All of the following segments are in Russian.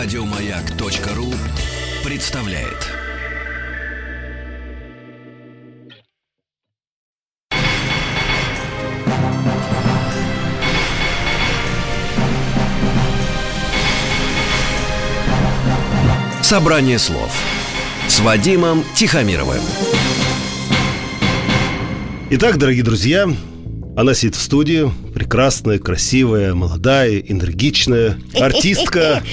Радиомаяк.ру представляет. Собрание слов с Вадимом Тихомировым. Итак, дорогие друзья, она сидит в студии, прекрасная, красивая, молодая, энергичная, артистка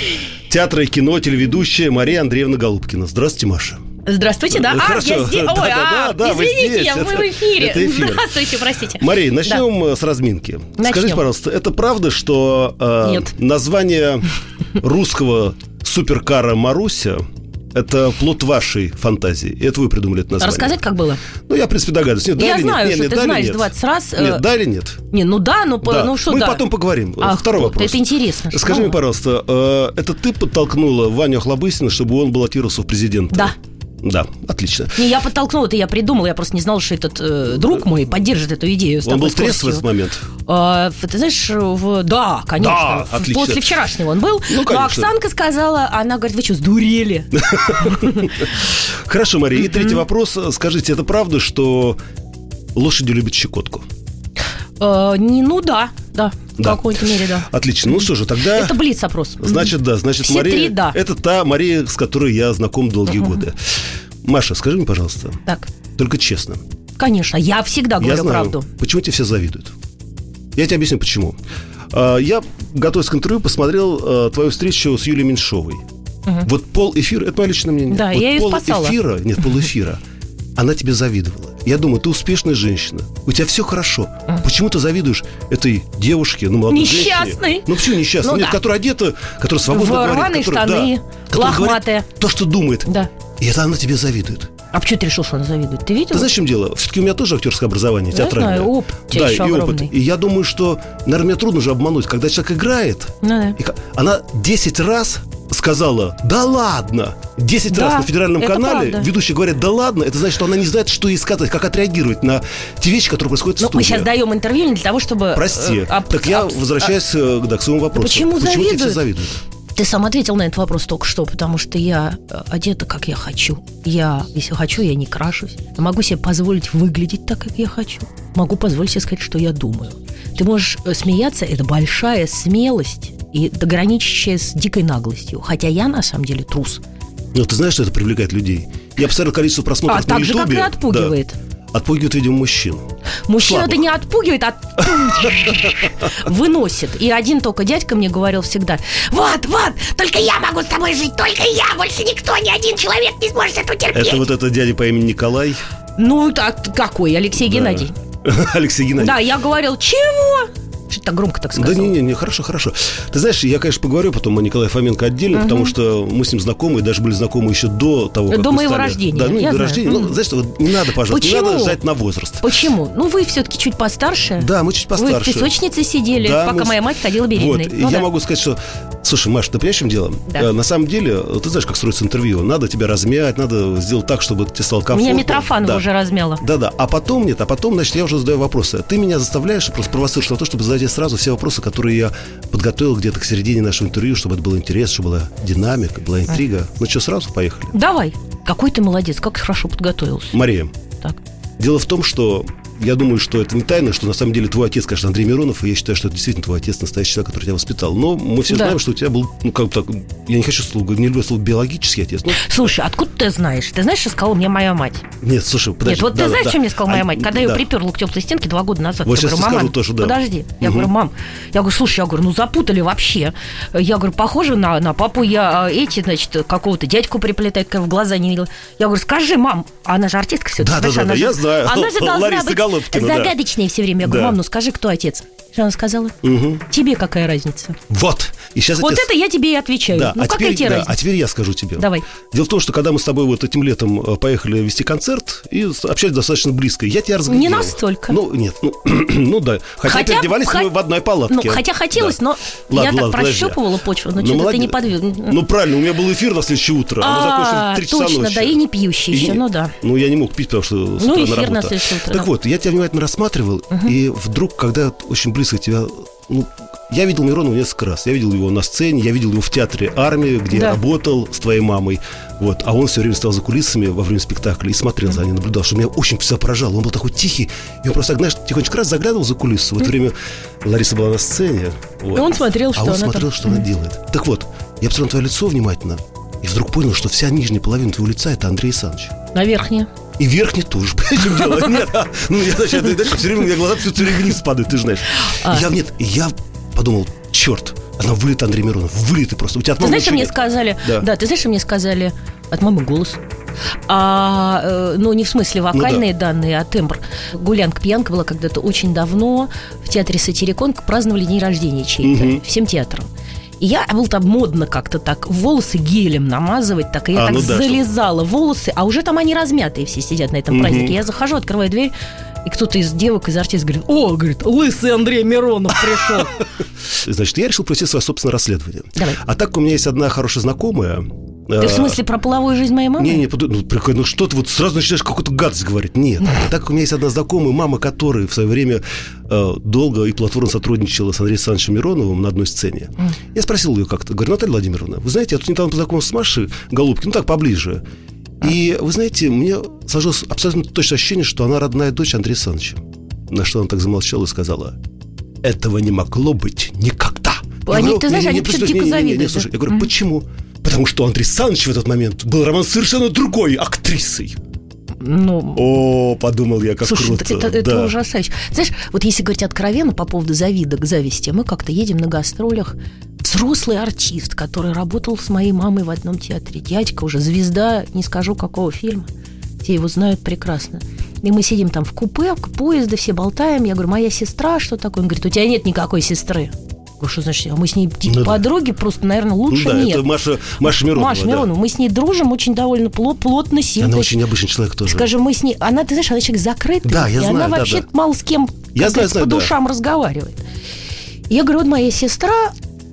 театра и кино, телеведущая Мария Андреевна Голубкина. Здравствуйте, Маша. Здравствуйте, да. А, Хорошо. я здесь. Да, Ой, да, а, да, извините, здесь. я- мы Это- в эфире. это эфир. Здравствуйте, простите. Мария, начнем э, с разминки. Начнем. Скажите, пожалуйста, это правда, что э, Нет. название русского суперкара Маруся это плод вашей фантазии. Это вы придумали это название. Рассказать, как было? Ну, я, в принципе, догадываюсь. Нет, да Я или знаю, нет? что Нет, ты да знаешь нет? 20 раз. э, Нет, да или нет? Не, ну да, ну, Да. ну что Мы да. потом поговорим. Ах, Второй вопрос. Это интересно. Скажи что? мне, пожалуйста, э, это ты подтолкнула Ваню Охлобыстина, чтобы он баллотировался в президенты? Да. Да, отлично. Не, я подтолкнула, это я придумала, я просто не знала, что этот э, друг мой поддержит эту идею. Он был трезв в этот момент? А, ты знаешь, в- да, конечно. Да, В- отлично. После вчерашнего он был. Ну, Но конечно. Оксанка сказала, она говорит, вы что, сдурели? Хорошо, Мария. И третий вопрос. Скажите, это правда, что лошади любят щекотку? Э, Не, ну да, да, в Да. какой-то мере, да. Отлично. Ну что же, тогда... Это блиц-опрос. Значит, да, значит, Все Мария... три «да». Это та Мария, с которой я знаком долгие годы. Маша, скажи мне, пожалуйста, Так, только честно. конечно, я всегда я говорю знаю, правду. почему тебе все завидуют. Я тебе объясню, почему. А, Я, готовясь к интервью, посмотрел а, твою встречу с Юлией Меньшовой. Вот пол эфира, это мое личное мнение. Да, вот я её пол спасала. эфира, нет, пол эфира, она тебе завидовала. Я думаю, ты успешная женщина, у тебя все хорошо. Почему ты завидуешь этой девушке, ну, молодой Несчастной. женщине? Ну, почему несчастной? Ну, Нет, да. которая одета, которая свободно В говорит. которая- штаны, да, говорит лохматая. То, что думает. Да. И это она тебе завидует. А почему ты решил, что она завидует? Ты видел? Ты знаешь, в чем дело? Все-таки у меня тоже актерское образование, Я театральное. знаю, опыт у тебя да, и огромный. опыт. И я думаю, что, наверное, мне трудно же обмануть, когда человек играет. Ну да. и она 10 раз сказала, да ладно. 10 Да, раз на федеральном канале правда. ведущий говорит, да ладно. Это значит, что она не знает, что ей сказать, как отреагировать на те вещи, которые происходят в Ну, студии. мы сейчас даем интервью не для того, чтобы... Прости. э, об- так я об- возвращаюсь э, да, к своему вопросу. почему тебе все завидуют? завидуют? Ты сам ответил на этот вопрос только что, потому что я э, одета, как я хочу. Я, если хочу, я не крашусь. Могу себе позволить выглядеть так, как я хочу. Могу позволить себе сказать, что я думаю. Ты можешь э, смеяться, это большая смелость и граничащая с дикой наглостью. Хотя я, на самом деле, трус. Ну, ты знаешь, что это привлекает людей? Я посмотрел количество просмотров А на так же, как и отпугивает. Да. Отпугивает, видимо, мужчин. Слабых. это не отпугивает, а выносит. И один только дядька мне говорил всегда, вот, вот, только я могу с тобой жить, только я, больше никто, ни один человек не сможет это терпеть. Это вот это дядя по имени Николай. Ну, так какой, Алексей Да. Геннадий. Алексей Геннадьевич. Да, я говорил, чего? Что-то так громко так сказал. Да не, не, не, хорошо, хорошо. Ты знаешь, я, конечно, поговорю потом о Николае Фоменко отдельно, потому что мы с ним знакомы, и даже были знакомы еще до того, как До моего стали- рождения, Да, ну, я до знаю. рождения. Ну, знаешь, что, вот не надо, пожалуйста, не Почему? надо жать на возраст. Почему? Ну, вы все-таки чуть постарше. Да, мы чуть Вы в постарше. песочнице сидели, Да, пока мы моя мать ходила беременной. Вот, и Ну я да. могу сказать, что... Слушай, Маш, ты понимаешь, в чем дело? Да. Э, На самом деле, ты знаешь, как строится интервью. Надо тебя размять, надо сделать так, чтобы тебе стало комфортно. Меня Митрофанова Да. уже размяла. Да-да, а потом нет, а потом, значит, я уже задаю вопросы. Ты меня заставляешь, просто провоцируешь на то, чтобы задать сразу все вопросы, которые я подготовил где-то к середине нашего интервью, чтобы это было интересно, чтобы была динамика, была интрига. Ну что, сразу поехали? Давай. Какой ты молодец, как хорошо подготовился. Мария, Так. дело в том, что я думаю, что это не тайна, что на самом деле твой отец, конечно, Андрей Миронов, и я считаю, что это действительно твой отец, настоящий человек, который тебя воспитал. Но мы все Да. знаем, что у тебя был, ну, как бы так, я не хочу слово, не люблю слово биологический отец. Ну, Слушай, откуда ты знаешь? Ты знаешь, что сказала мне моя мать? нет, слушай, подожди. Нет, вот да, ты знаешь, да. что мне сказала моя А, мать? Когда я да. ее приперла к теплой стенке два года назад. Вот я говорю, мама, тоже, да. подожди. Я Мгм. говорю, мам, я говорю, слушай, я говорю, ну запутали вообще. Я говорю, похоже на, на папу я а, эти, значит, какого-то дядьку приплетает, как в глаза не видела. Я говорю, скажи, мам, а она же артистка все Да, да, да, да, я знаю. Она же должна быть Голубкина, да. загадочной все время. Я говорю, Да. мам, ну скажи, кто отец? Она сказала? Мгм. Тебе какая разница? Вот. И сейчас Вот это я тебе и отвечаю. Да, ну а какая теперь, тебе да, разница? а теперь я скажу тебе. Давай. Дело в том, что когда мы с тобой вот этим летом э, поехали вести концерт и общались достаточно близко, я тебя разглядел. Не настолько. Ну, нет, ну, ну да. Хотя, Хотя- переодевались хо- мы в одной палатке. Ну, хотя хотелось, Да. но Ладно, я так ладно, подожди. прощупывала почву, но Ну, что-то ты не подвиг. Ну, правильно, у меня был эфир на следующее утро. а в А, 3 часа точно, ночи. да, и не пьющий еще, ну да. Ну, я не мог пить, потому что с Ну, утра на утро, Так вот, я тебя внимательно рассматривал, и вдруг, когда очень близко тебя... Ну, Я видел Миронова несколько раз. Я видел его на сцене, я видел его в театре «Армия», где Да. работал с твоей мамой. Вот. А он все время стоял за кулисами во время спектакля и смотрел за ней, наблюдал, что меня очень всегда поражало. Он был такой тихий, и он просто, знаешь, тихонечко раз заглядывал за кулисы. В это время Лариса была на сцене. вот. И он смотрел, что а он она смотрел, там. что она делает. Так вот, я посмотрел на твое лицо внимательно, и вдруг понял, что вся нижняя половина твоего лица – это Андрей Александрович. На верхнее. И верхний тоже, понимаешь, чем дело? Нет, а, ну, я, значит, знаешь, все время у меня глаза все, время вниз падают, ты знаешь. А. Я, нет, я подумал, черт, она вылет Андрей Миронов, вылет просто. У тебя от Ты мамы знаешь, что ничего мне нет? сказали? Да. ты знаешь, что мне сказали? От мамы голос. А, э, ну, не в смысле вокальные данные, а тембр. Гулянка пьянка была когда-то очень давно в театре Сатирикон праздновали день рождения чей-то. Мгм. Всем театром. И я был там модно как-то так волосы гелем намазывать, так и я А, так ну да, залезала в волосы, а уже там они размятые все сидят на этом Мгм. празднике. Я захожу, открываю дверь, и кто-то из девок, из артистов говорит, о, говорит, лысый Андрей Миронов пришел. Значит, я решил провести свое собственное расследование. Давай. А так у меня есть одна хорошая знакомая. Ты в смысле про половую жизнь моей мамы? Не, не, ну, прикольно, ну что ты вот сразу начинаешь какую-то гадость говорить. Нет. Так у меня есть одна знакомая, мама которой в свое время э, долго и платформно сотрудничала с Андреем Александровичем Мироновым на одной сцене. Я спросил ее как-то, говорю, Наталья Владимировна, вы знаете, я тут недавно познакомился с Машей Голубкиной, ну так, поближе. И, вы знаете, мне сложилось абсолютно точное ощущение, что она родная дочь Андрея Александровича. На что она так замолчала и сказала, этого не могло быть никогда. Они, говорю, ты знаешь, «Не-не-не, они не-не-не, завидуют, я говорю, почему? Потому что Андрея Александровича в этот момент был роман совершенно другой актрисой. Ну, О, подумал я, как Слушай, круто. это, это да. ужасающе. Знаешь, вот если говорить откровенно по поводу завидок, зависти, мы как-то едем на гастролях. Взрослый артист, который работал с моей мамой в одном театре. Дядька уже звезда, не скажу какого фильма. Все его знают прекрасно. И мы сидим там в купе, в поезде, все болтаем. Я говорю, моя сестра, что такое? Он говорит, у тебя нет никакой сестры. Говорю, что значит? А мы с ней типа Ну да. подруги, просто, наверное, Ну лучше да, нет. это Маша, Маша Миронова. Маша да. Миронова, мы с ней дружим очень довольно пло- плотно, сильно. Она очень необычный человек тоже. Скажем, мы с ней... Она, ты знаешь, она человек закрытый. Да, я и знаю, она да, вообще да. мало с кем Я знаю, знаю, по да. душам разговаривает. Я говорю, вот моя сестра...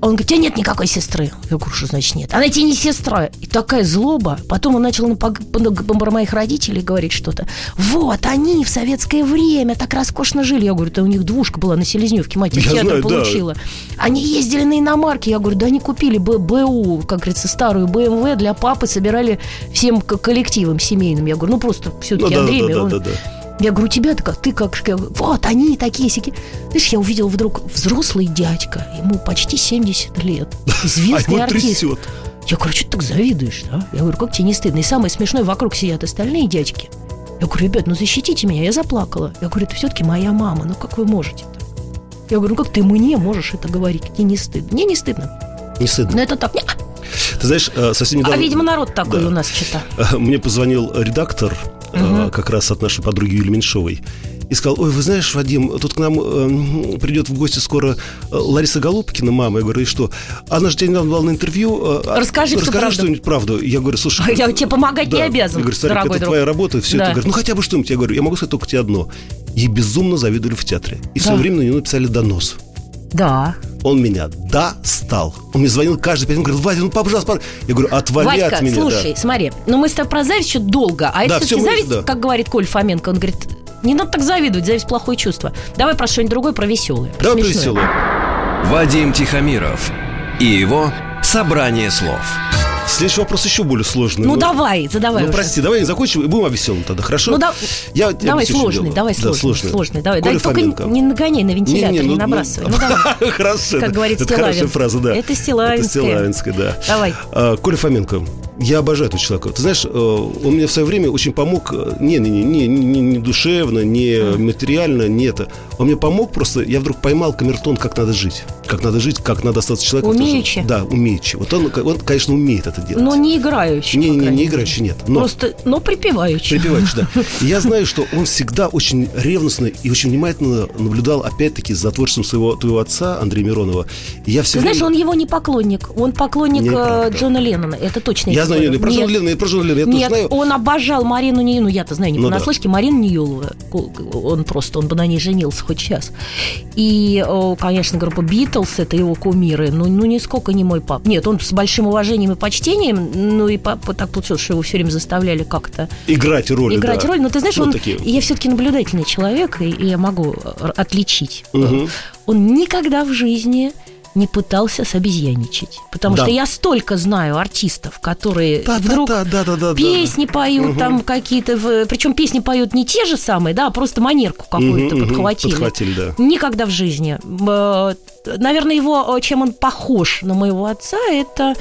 Он говорит, у тебя нет никакой сестры. Я говорю, что значит нет? Она тебе не сестра. И такая злоба. Потом он начал на моих родителей говорить что-то. Вот, они в советское время так роскошно жили. Я говорю, да у них двушка была на Селезневке, мать из Я театра знаю, да. получила. Они ездили на иномарке. Я говорю, да они купили Б- БУ, как говорится, старую БМВ для папы, собирали всем к- коллективам семейным. Я говорю, ну просто Ну все-таки да, Андрей да, да, Миронов. да, да. Я говорю, у тебя-то как, ты как, вот они такие сики. Знаешь, я увидела вдруг взрослый дядька, ему почти 70 лет, А известный артист. трясет. Я говорю, что ты так завидуешь, да? Я говорю, как тебе не стыдно? И самое смешное, вокруг сидят остальные дядьки. Я говорю, ребят, ну защитите меня, я заплакала. Я говорю, это все-таки моя мама, ну как вы можете-то? Я говорю, ну как ты мне можешь это говорить? Тебе не стыдно? Мне не стыдно. Не стыдно. Но это так. Ты знаешь, э, совсем А, недавно... видимо, народ такой Да. у нас что-то. Э, Мне позвонил редактор, Мгм. как раз от нашей подруги Юлии Меньшовой, и сказал, ой, вы знаешь, Вадим, тут к нам э, придет в гости скоро э, Лариса Голубкина, мама. Я говорю, и что? Она же тебя недавно была на интервью. э, а- Расскажи расскажи что-нибудь правду. Я говорю, слушай... А я тебе помогать не обязан, Я говорю, Старик, это друг. твоя работа, все Да. это. Говорит, ну хотя бы что-нибудь. Я говорю, я могу сказать только тебе одно. Ей безумно завидовали в театре. И Да. свое время на нее написали донос. Да. Он меня достал. Он мне звонил каждый пять минут, говорит, Вадя, ну пожалуйста, пожалуйста». Я говорю, отвали Вадька, от меня. слушай, да. смотри, ну мы с тобой про зависть еще долго, а Да, это мы- зависть, да. как говорит Коль Фоменко, он говорит, не надо так завидовать, зависть плохое чувство. Давай про что-нибудь другое, про веселое. Про Давай смешное. веселое. Вадим Тихомиров и его «Собрание слов». Следующий вопрос еще более сложный. Ну давай, задавай Ну, уже. прости, давай закончим и будем о веселом тогда, хорошо? Ну, да- Я, я Давай сложный, давай Да, сложный, сложный. сложный, давай. Коля Дай только не нагоняй на вентилятор, не, Не-не, ну, набрасывай. ну, Ну, давай. Хорошо. Как это- говорит это хорошая фраза, да. Это Стилавинская. Это Стилавинская, да. Давай. А, Коля Фоменко. Я обожаю этого человека. Ты знаешь, э, он мне в свое время очень помог, э, не, не, не, не, не, душевно, не материально, не это. Он мне помог просто, я вдруг поймал камертон, как надо жить. Как надо жить, как надо остаться человеком. Умеючи? Да, умеючи. Вот он, он, конечно, умеет это делать. Но не играющий. не, не, не играющий, нет. Но Просто, но припевающий. Припеваючи, да. И я знаю, что он всегда очень ревностно и очень внимательно наблюдал, опять-таки, за творчеством своего твоего отца Андрея Миронова. И я все Ты знаешь, время... он его не поклонник, он поклонник э. Джона Леннона. Это точно. Я тебе знаю, про Нет. Джона Леннона, я про Джона Леннона, я Нет, знаю. он обожал Марину Неилову, я-то знаю, не Ну да. понаслышке, Марину Неилову, он просто, он бы на ней женился хоть сейчас. И, конечно, группа Битлз, это его кумиры, ну, ну, нисколько не мой пап. Нет, он с большим уважением и почтением, ну, и папа так получилось, что его все время заставляли как-то Играть роль, играть да. роль. Но ты знаешь, Ну, он, такие. я все-таки наблюдательный человек, и, и я могу э, отличить. Мгм. Он никогда в жизни не пытался собезьяничать. Потому Да. что я столько знаю артистов, которые Да, вдруг да, да, да, да, да. песни поют там какие-то, причем песни поют не те же самые, да, а просто манерку какую-то мгм, подхватили. Подхватили, да. Никогда в жизни. Э, Наверное, его, э, чем он похож на моего отца, это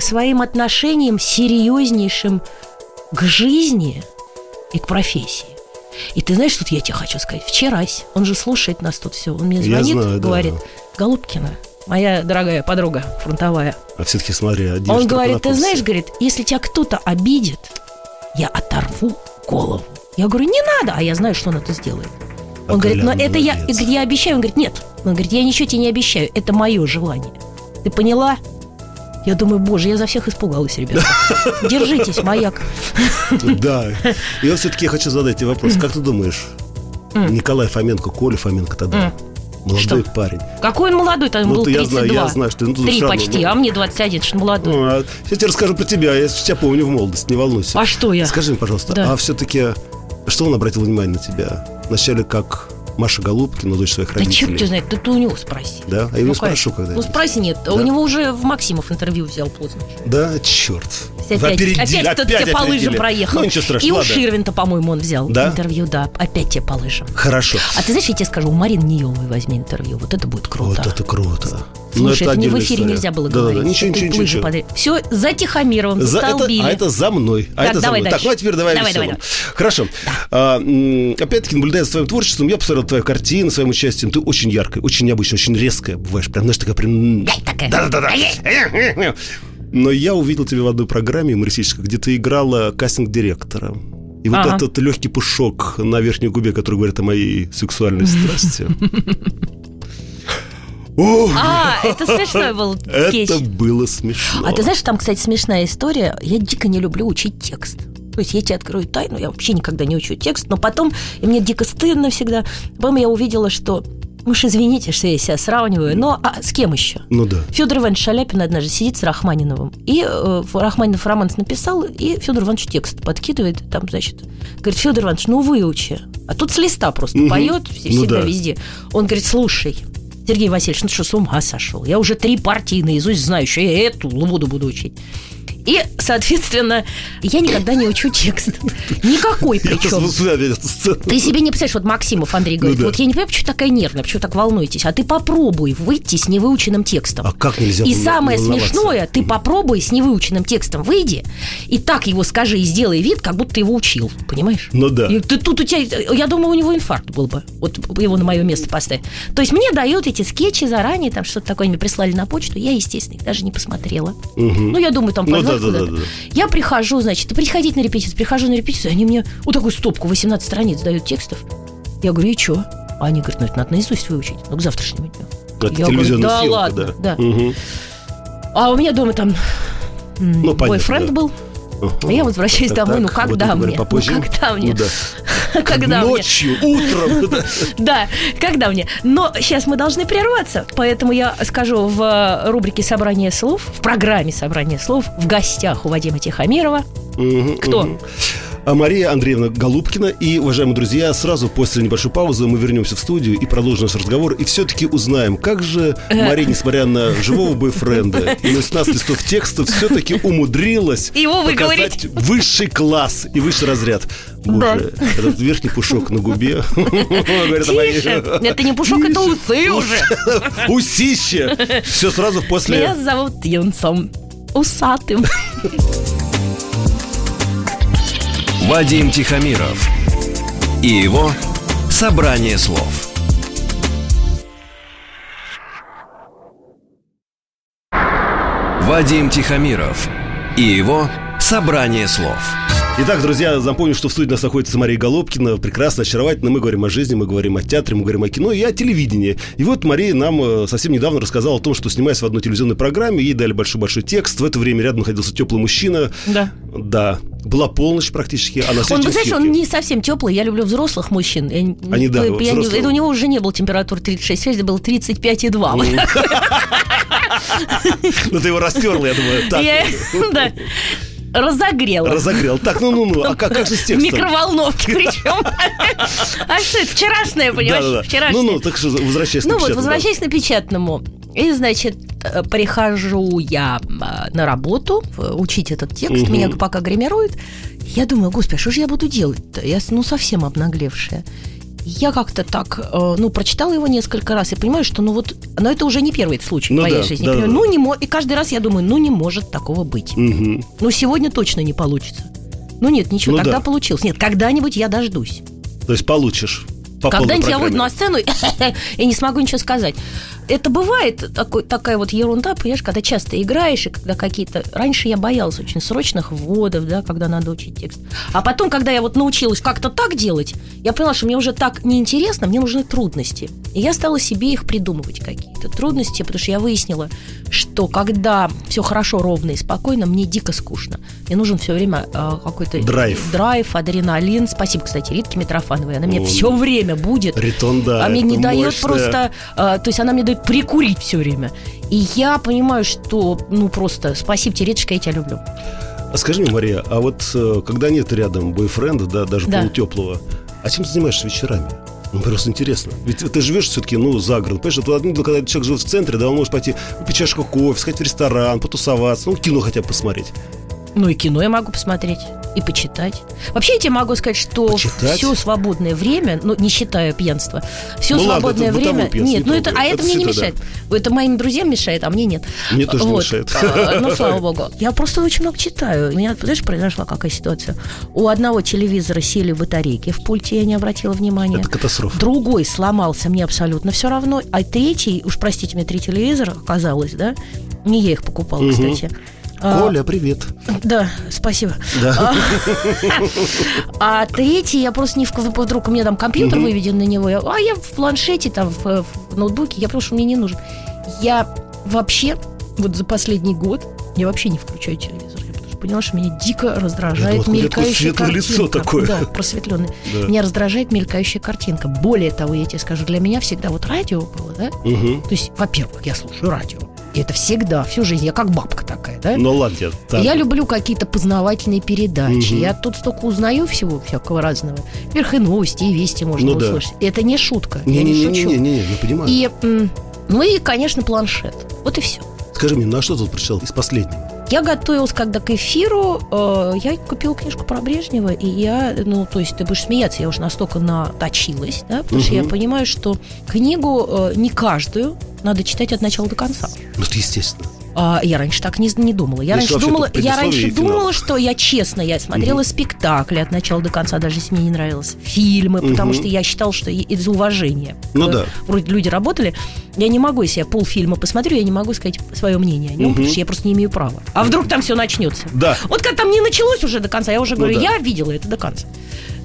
своим отношением серьезнейшим к жизни и к профессии. И ты знаешь, тут я тебе хочу сказать, вчерась, он же слушает нас тут все, он мне Я звонит, знаю, да. говорит, Голубкина, моя дорогая подруга фронтовая, А все-таки смотри, один он говорит, ты знаешь, говорит, если тебя кто-то обидит, я оторву голову. Я говорю, не надо, а я знаю, что он это сделает. Он А говорит, но это я, я обещаю. Он говорит, нет. Он говорит, я ничего тебе не обещаю, это мое желание. Ты поняла? Я думаю, боже, я за всех испугалась, ребята. Держитесь, маяк. Да. И вот все-таки я хочу задать тебе вопрос. Как ты думаешь, Николай Фоменко, Коля Фоменко тогда, молодой Что? парень. Какой он молодой, там Ну, был ты я 32. знаю, я знаю, что ну, Три почти, ну. а мне 21, что молодой. Ну, а я тебе расскажу про тебя, я тебя помню в молодости, не волнуйся. А что я? Скажи мне, пожалуйста, Да. а все-таки что он обратил внимание на тебя? Вначале как Маша Голубкина, дочь своих Да родителей. черт тебя знает, да ты у него спроси. Да? А я его Ну, спрошу конечно. когда-нибудь. Ну, спроси, нет. Да. У него уже в Максимов интервью взял поздно. Да, черт. Опять, опередили, опять кто-то опять тебе по лыжам опередили. проехал. Ну, ничего страшного, И у ладно. Ширвинта, по-моему, он взял Да? интервью, да. Опять тебе по лыжам. Хорошо. А ты знаешь, я тебе скажу, у Марины Нееловой возьми интервью. Вот это будет круто. Вот это круто. Слушай, Ну, это, не в отдельная эфире история. нельзя было Да-да-да, говорить. Ничего, ничего, ничего. подряд. Все за Тихомировым За это, столбили. а это за мной. А Так, это за давай мной. дальше. Так, ну а теперь давай, Давай, веселом. давай, Хорошо. А, м, опять-таки, наблюдая за твоим творчеством, я посмотрел твою картину, своим участием. Ты очень яркая, очень необычная, очень резкая бываешь. Прям, знаешь, такая прям... Я такая. Да-да-да. Но я увидел тебя в одной программе юмористической, где ты играла кастинг-директора. И вот Ага. этот легкий пушок на верхней губе, который говорит о моей сексуальной страсти. А, это смешной был скетч. Это было смешно. А ты знаешь, там, кстати, смешная история. Я дико не люблю учить текст. То есть я тебе открою тайну, я вообще никогда не учу текст, но потом, и мне дико стыдно всегда, потом я увидела, что, уж извините, что я себя сравниваю, но а с кем еще? Ну да. Федор Иванович Шаляпин однажды сидит с Рахманиновым. И э, Рахманинов романс написал, и Федор Иванович текст подкидывает, там, значит, говорит, Федор Иванович, ну выучи. А тут с листа просто Мгм. поет, все- Ну всегда да. везде. Он говорит, слушай, Сергей Васильевич, ну что, с ума сошел? Я уже три партии наизусть знаю, что я эту лабуду буду учить. И, соответственно, я никогда не учу текст. Никакой причем. Ты себе не представляешь, вот Максимов Андрей говорит, Ну да. вот я не понимаю, почему такая нервная, почему так волнуетесь, а ты попробуй выйти с невыученным текстом. А как нельзя И самое смешное, ты попробуй с невыученным текстом выйди, и так его скажи и сделай вид, как будто ты его учил, понимаешь? Ну да. И ты- тут у тебя, я думаю, у него инфаркт был бы, вот его на мое место поставить. То есть мне дают эти скетчи заранее, там что-то такое мне прислали на почту, я, естественно, их даже не посмотрела. Ну, я думаю, там Ну позвать да, да, да, да. Я прихожу, значит, приходить на репетицию, прихожу на репетицию, они мне вот такую стопку, 18 страниц дают текстов. Я говорю, и что? А они говорят, ну это надо наизусть выучить, ну к завтрашнему дню. Это Я говорю, да съемка, ладно, да. Мгм. А у меня дома там Ну, бойфренд да. был. А я возвращаюсь Так, домой, ну так, когда говорить мне? попозже. Ну когда мне? Ну да. Когда мне? Ночью, утром. да. Да, когда мне? Но сейчас мы должны прерваться, поэтому я скажу в рубрике «Собрание слов», в программе «Собрание слов» в гостях у Вадима Тихомирова. Кто? А Мария Андреевна Голубкина. И, уважаемые друзья, сразу после небольшой паузы мы вернемся в студию и продолжим наш разговор. И все-таки узнаем, как же. Мария, несмотря на живого бойфренда и на 18 листов текста, все-таки умудрилась Его показать высший класс и высший разряд. Боже, этот верхний пушок на губе. Тише, это не пушок, это усы уже. Усище. Все сразу Меня после... зовут Юнцом Усатым. Вадим Тихомиров и его «Собрание слов». Вадим Тихомиров и его «Собрание слов». Итак, друзья, напомню, что в студии у нас находится Мария Голубкина, прекрасно, очаровательно. Мы говорим о жизни, мы говорим о театре, мы говорим о кино и о телевидении. И вот Мария нам э, совсем недавно рассказала о том, что снимаясь в одной телевизионной программе, ей дали большой-большой текст. В это время рядом находился теплый мужчина. Да. Да. Была полночь практически, а на Он, вы знаешь, он не совсем теплый. Я люблю взрослых мужчин. Я не- Они, да, я не- взрослые. это у него уже не было температуры 36,6, это было 35,2. Вот Ну, ты его растерла, я думаю. Я- да. Разогрела. разогрел. Так, ну-ну-ну, а как, как же с текстом? микроволновке причем. А что это? Вчерашнее, понимаешь? Вчерашнее. Ну-ну, так что возвращаясь Ну на вот, возвращаясь к напечатанному. И, значит, э, прихожу я а, на работу, учить этот текст, угу. меня пока гримируют. Я думаю, господи, что же я буду делать-то? Я, ну, совсем обнаглевшая. Я как-то так, э, ну, прочитала его несколько раз и понимаю, что, ну, вот, но это уже не первый случай ну, в моей да, жизни. Да, да. Ну, не мо... И каждый раз я думаю, ну, не может такого быть. Угу. Ну, сегодня точно не получится. Ну, нет, ничего, ну, тогда да. получилось. Нет, когда-нибудь я дождусь. То есть получишь? По Когда-нибудь я выйду на сцену и не смогу ничего сказать это бывает такой, такая вот ерунда, понимаешь, когда часто играешь, и когда какие-то... Раньше я боялась очень срочных вводов, да, когда надо учить текст. А потом, когда я вот научилась как-то так делать, я поняла, что мне уже так неинтересно, мне нужны трудности. И я стала себе их придумывать какие-то трудности, потому что я выяснила, что когда все хорошо, ровно и спокойно, мне дико скучно. Мне нужен все время э, какой-то драйв. драйв, адреналин. Спасибо, кстати, Ритке Митрофановой. Она мне О, все время будет. Ритон, да. А мне не дает просто... Э, то есть она мне дает прикурить все время. И я понимаю, что, ну, просто спасибо тебе, Реточка, я тебя люблю. А скажи мне, Мария, а вот э, когда нет рядом бойфренда, да, даже да. полутеплого, а чем ты занимаешься вечерами? Ну, просто интересно. Ведь ты живешь все-таки, ну, за город. Понимаешь, вот, ну, когда человек живет в центре, да, он может пойти выпить чашку кофе, сходить в ресторан, потусоваться, ну, кино хотя бы посмотреть. Ну, и кино я могу посмотреть и почитать. Вообще я тебе могу сказать, что почитать? все свободное время, ну не считая пьянства, все ну, свободное ладно, время. Нет, ну это, а это, это мне не мешает. Да. Это моим друзьям мешает, а мне нет. Мне тоже вот. мешает. А, ну, слава богу. Я просто очень много читаю. У меня, знаешь, произошла какая ситуация. У одного телевизора сели батарейки в пульте, я не обратила внимания. Это катастрофа. Другой сломался, мне абсолютно все равно. А третий, уж простите мне, три телевизора оказалось, да? Не я их покупала, угу. кстати. А, Коля, привет. Да, спасибо. Да. А, а третий, я просто не вдруг у меня там компьютер угу. выведен на него, а я в планшете, там, в, в ноутбуке, я просто мне не нужен. Я вообще, вот за последний год, я вообще не включаю телевизор. Я поняла, что меня дико раздражает думала, мелькающая картинка. лицо такое. Да, просветленное. Да. Меня раздражает мелькающая картинка. Более того, я тебе скажу, для меня всегда вот радио было, да? Угу. То есть, во-первых, я слушаю радио. И это всегда, всю жизнь. Я как бабка такая, да? Ну, ладно. Так. Я люблю какие-то познавательные передачи. Угу. Я тут столько узнаю всего всякого разного. Вверх и новости, и вести можно ну, услышать. Да. Это не шутка. Не, я не, не, шучу. Не, не, не, не, понимаю. И, ну и, конечно, планшет. Вот и все. Скажи мне, ну а что тут прочитал из последнего? Я готовилась когда к эфиру, э, я купила книжку про Брежнева, и я, ну, то есть ты будешь смеяться, я уже настолько наточилась, да, потому угу. что я понимаю, что книгу э, не каждую надо читать от начала до конца. Ну, это естественно. А, я раньше так не, не думала. Я раньше думала, я раньше думала, что я честно, я смотрела угу. спектакли от начала до конца, даже если мне не нравилось фильмы, угу. потому что я считала, что из уважения. Ну да. Вроде люди работали. Я не могу, если я полфильма посмотрю, я не могу сказать свое мнение о нем, угу. потому что я просто не имею права. А вдруг там все начнется? Да. Вот когда там не началось уже до конца, я уже говорю, ну, да. я видела это до конца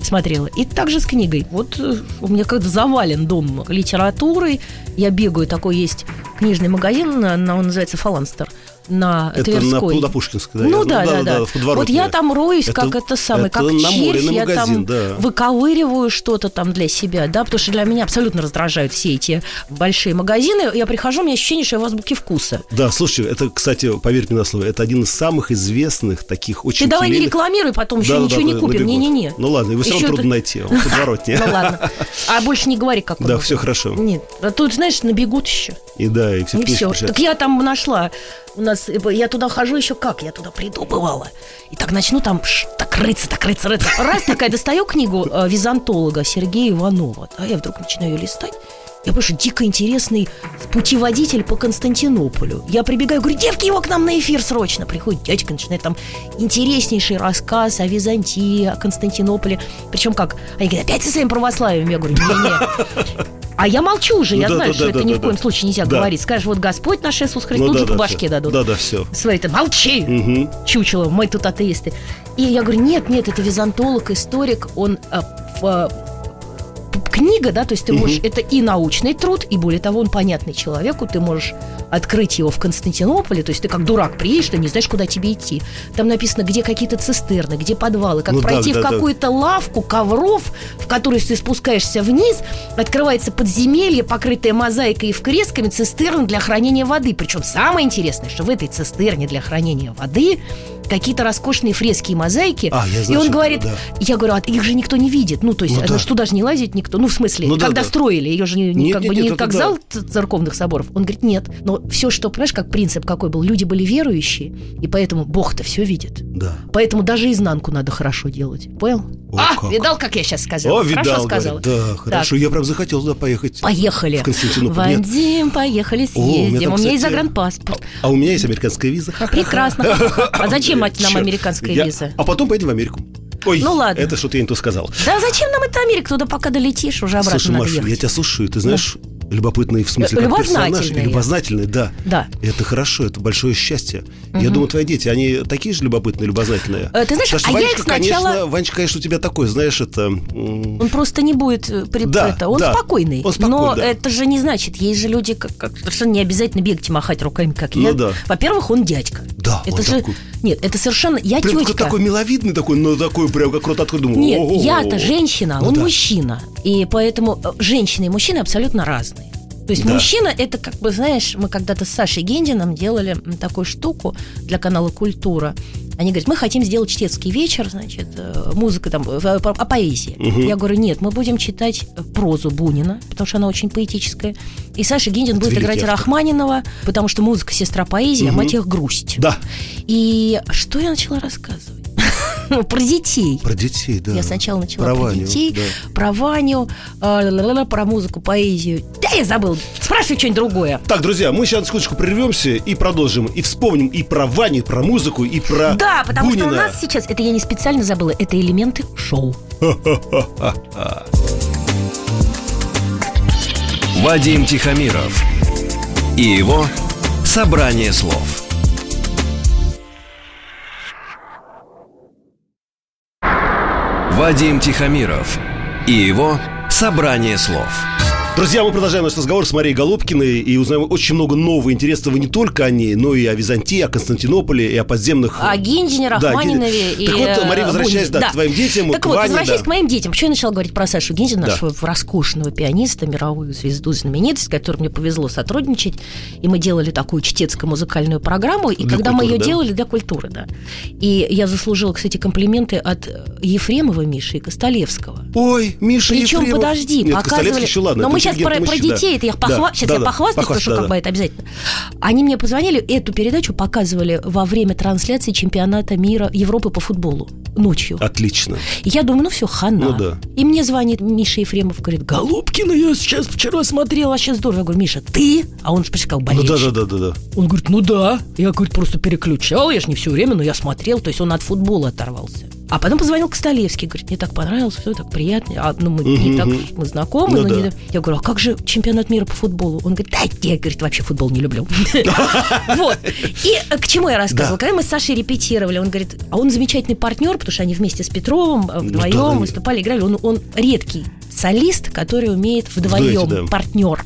смотрела. И также с книгой. Вот э, у меня как-то завален дом литературой. Я бегаю, такой есть книжный магазин, он называется «Фаланстер» на это Тверской. на, на Пушкинской, да? Ну да, да, да. да. Вот я там роюсь, это, как это самое, это как на червь, я магазин, там да. выковыриваю что-то там для себя, да, потому что для меня абсолютно раздражают все эти большие магазины. Я прихожу, у меня ощущение, что я в азбуке вкуса. Да, слушай, это, кстати, поверь мне на слово, это один из самых известных таких очень Ты давай не рекламируй, потом еще да, ничего да, не купим. Не-не-не. Ну ладно, его все равно трудно найти, он подворотнее. Ну ладно. А больше не говори, как Да, все хорошо. Нет, а тут, знаешь, набегут еще. И да, и все. И все. Так я там нашла у нас, я туда хожу еще как, я туда приду, бывало. И так начну там ш, так рыться, так рыться, рыться. Раз такая достаю книгу э, византолога Сергея Иванова, а я вдруг начинаю ее листать, я пишу дико интересный путеводитель по Константинополю. Я прибегаю, говорю, девки, его к нам на эфир срочно. Приходит дядька, начинает там интереснейший рассказ о Византии, о Константинополе. Причем как? Они говорят, опять со своим православием. Я говорю, не-не. А я молчу уже, ну, я да, знаю, да, что да, это да, ни да, в коем да. случае нельзя да. говорить. Скажешь, вот Господь наш Иисус Христос, ну, тут да, же да, по башке все. дадут. Да, да, все. Смотри, ты молчи, угу. чучело, мы тут атеисты. И я говорю, нет, нет, это византолог, историк, он а, в, книга, да, то есть ты можешь, угу. это и научный труд, и более того, он понятный человеку, ты можешь открыть его в Константинополе, то есть ты как дурак приедешь, ты не знаешь, куда тебе идти. Там написано, где какие-то цистерны, где подвалы, как ну, пройти да, в да, какую-то да. лавку ковров, в которую ты спускаешься вниз, открывается подземелье, покрытое мозаикой и вкресками, цистерн для хранения воды. Причем самое интересное, что в этой цистерне для хранения воды какие-то роскошные фрески и мозаики. А, я знаю, и он говорит, да. я говорю, а их же никто не видит. Ну, то есть, ну, да. что даже не лазить никто кто. Ну, в смысле, Ну да, когда да. строили, ее же не, не Нет, как нет, бы нет, не это как зал церковных соборов. Он говорит, нет. Но все, что, понимаешь, как принцип какой был, люди были верующие, и поэтому Бог-то все видит. Да. Поэтому даже изнанку надо хорошо делать. Понял? О, а, как. видал, как я сейчас сказала? О, хорошо видал, сказала. говорит. Да, хорошо. Я прям захотел туда поехать. Поехали. В Константинополь. Вадим, поехали, О, у меня съездим. там, у меня есть загранпаспорт. А у меня есть американская виза. Прекрасно. А зачем нам американская виза? А потом поедем в Америку. Ой, Ну ладно. это что-то я не то сказал. Да зачем нам эта Америка? Туда пока долетишь, уже обратно Слушай, Маша, я тебя слушаю. Ты знаешь, любопытный в смысле Э, как персонаж. любознательный я. Да. Да. Это хорошо, это большое счастье. Я думаю, твои дети, они такие же любопытные, любознательные. Э, ты знаешь, Потому что а я Ванечка, их сначала- конечно, Ванечка, конечно, у тебя такой, знаешь, это... Он просто не будет э, при- Да, это. Он да. спокойный. Он спокойный, но да. это же не значит, есть же люди, как, как совершенно не обязательно бегать и махать руками, как Ну я. да. Во-первых, он дядька. Да, это же такой. нет, это совершенно я Прям тетка. такой миловидный такой, но такой прям как рот открыт. Думаю, Нет, я-то женщина, Ну он да. мужчина. И поэтому э, женщины и мужчины абсолютно разные. То есть Да. мужчина это как бы, знаешь, мы когда-то с Сашей Гендином делали такую штуку для канала Культура. Они говорят, мы хотим сделать чтецкий вечер, значит, э, музыка там, э, о поэзии. Мгм. Я говорю, нет, мы будем читать э, прозу Бунина, потому что она очень поэтическая. И Саша Гендин Это будет играть автор. Рахманинова, потому что музыка сестра поэзии, а Мгм. мать их грусть. Да, И что я начала рассказывать? Про детей. про детей, да. Я сначала начала Про про, Ваню, детей, да. про Ваню, э, про музыку, поэзию. Да, я забыл. Спрашивай что-нибудь другое. Так, друзья, мы сейчас на секундочку прервемся и продолжим. И вспомним и про Ваню, и про музыку, и про Да, потому что у Бунина. нас сейчас, это я не специально забыла, это элементы шоу. Вадим Тихомиров и его собрание слов. Вадим Тихомиров и его собрание слов. Друзья, мы продолжаем наш разговор с Марией Голубкиной и узнаем очень много нового интересного не только о ней, но и о Византии, о Константинополе и о подземных... О Гиндине, Да, Рахманинове Гинди- и Так вот, э, Мария, возвращаясь, Бунине. да, к твоим детям, Так вот, Ване, возвращаясь да. к моим детям, почему я начала говорить про Сашу Гиндина, Да. нашего роскошного пианиста, мировую звезду, знаменитость, с которой мне повезло сотрудничать, и мы делали такую чтецко-музыкальную программу, и Для когда мы культуры, ее да? делали для культуры, да. И я заслужила, кстати, комплименты от Ефремова Миши и Костолевского. Ой, Миша Причем, Ефремов. подожди, Нет, показывали... Еще ладно. Но мы сейчас про, про детей, это я да. похва... Да, сейчас да, я да, похвастаюсь, потому что как да, бы это обязательно. Они мне позвонили, эту передачу показывали во время трансляции чемпионата мира Европы по футболу ночью. да. Отлично. И я думаю, ну все, хана. Ну да. И мне звонит Миша Ефремов, говорит, Голубкина, я сейчас вчера смотрела, а сейчас здорово. Я говорю, Миша, ты? А он же почти как Ну болельщик. да, да, да, да, да. Он говорит, ну да. Я, говорит, просто переключал, я ж не все время, но я смотрел, то есть он от футбола оторвался. А потом позвонил Костолевский, говорит, мне так понравилось, все так приятно. А, ну, мы не так, мы знакомы, Ну но да. не- Я говорю, а как же чемпионат мира по футболу? Он говорит, да, я, говорит, вообще футбол не люблю. Вот. И э, к чему я рассказывала? Да. Когда мы с Сашей репетировали, он говорит, а он замечательный партнер, потому что они вместе с Петровым э, Ну вдвоем выступали, играли. Он, редкий солист, который умеет вдвоем, партнер.